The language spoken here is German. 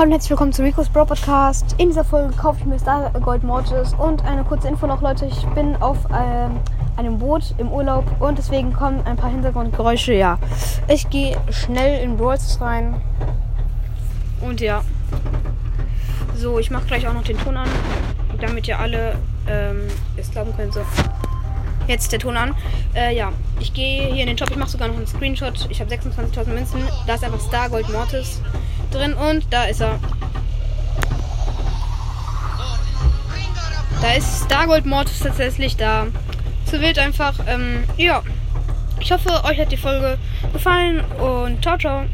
Hallo und herzlich willkommen zu Rico's Bro Podcast. In dieser Folge kaufe ich mir Star Gold Mortis und eine kurze Info noch, Leute. Ich bin auf ähm, einem Boot im Urlaub und deswegen kommen ein paar Hintergrundgeräusche. Ja, ich gehe schnell in Brawls rein und ja. So, ich mache gleich auch noch den Ton an, damit ihr alle ähm, es glauben könnt. So. Jetzt der Ton an. Äh, ja, ich gehe hier in den Shop. Ich mache sogar noch einen Screenshot. Ich habe 26.000 Münzen. Da ist einfach Star Gold Mortis drin und da ist er. Da ist Stargold Mortis tatsächlich da. Zu wild einfach. Ähm, ja. Ich hoffe, euch hat die Folge gefallen und ciao, ciao.